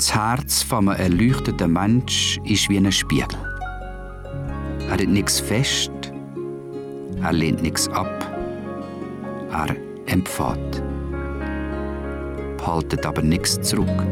Das Herz von einem erleuchteten Mensch ist wie ein Spiegel. Er hat nichts fest, er lehnt nichts ab, er empfahrt, behaltet aber nichts zurück.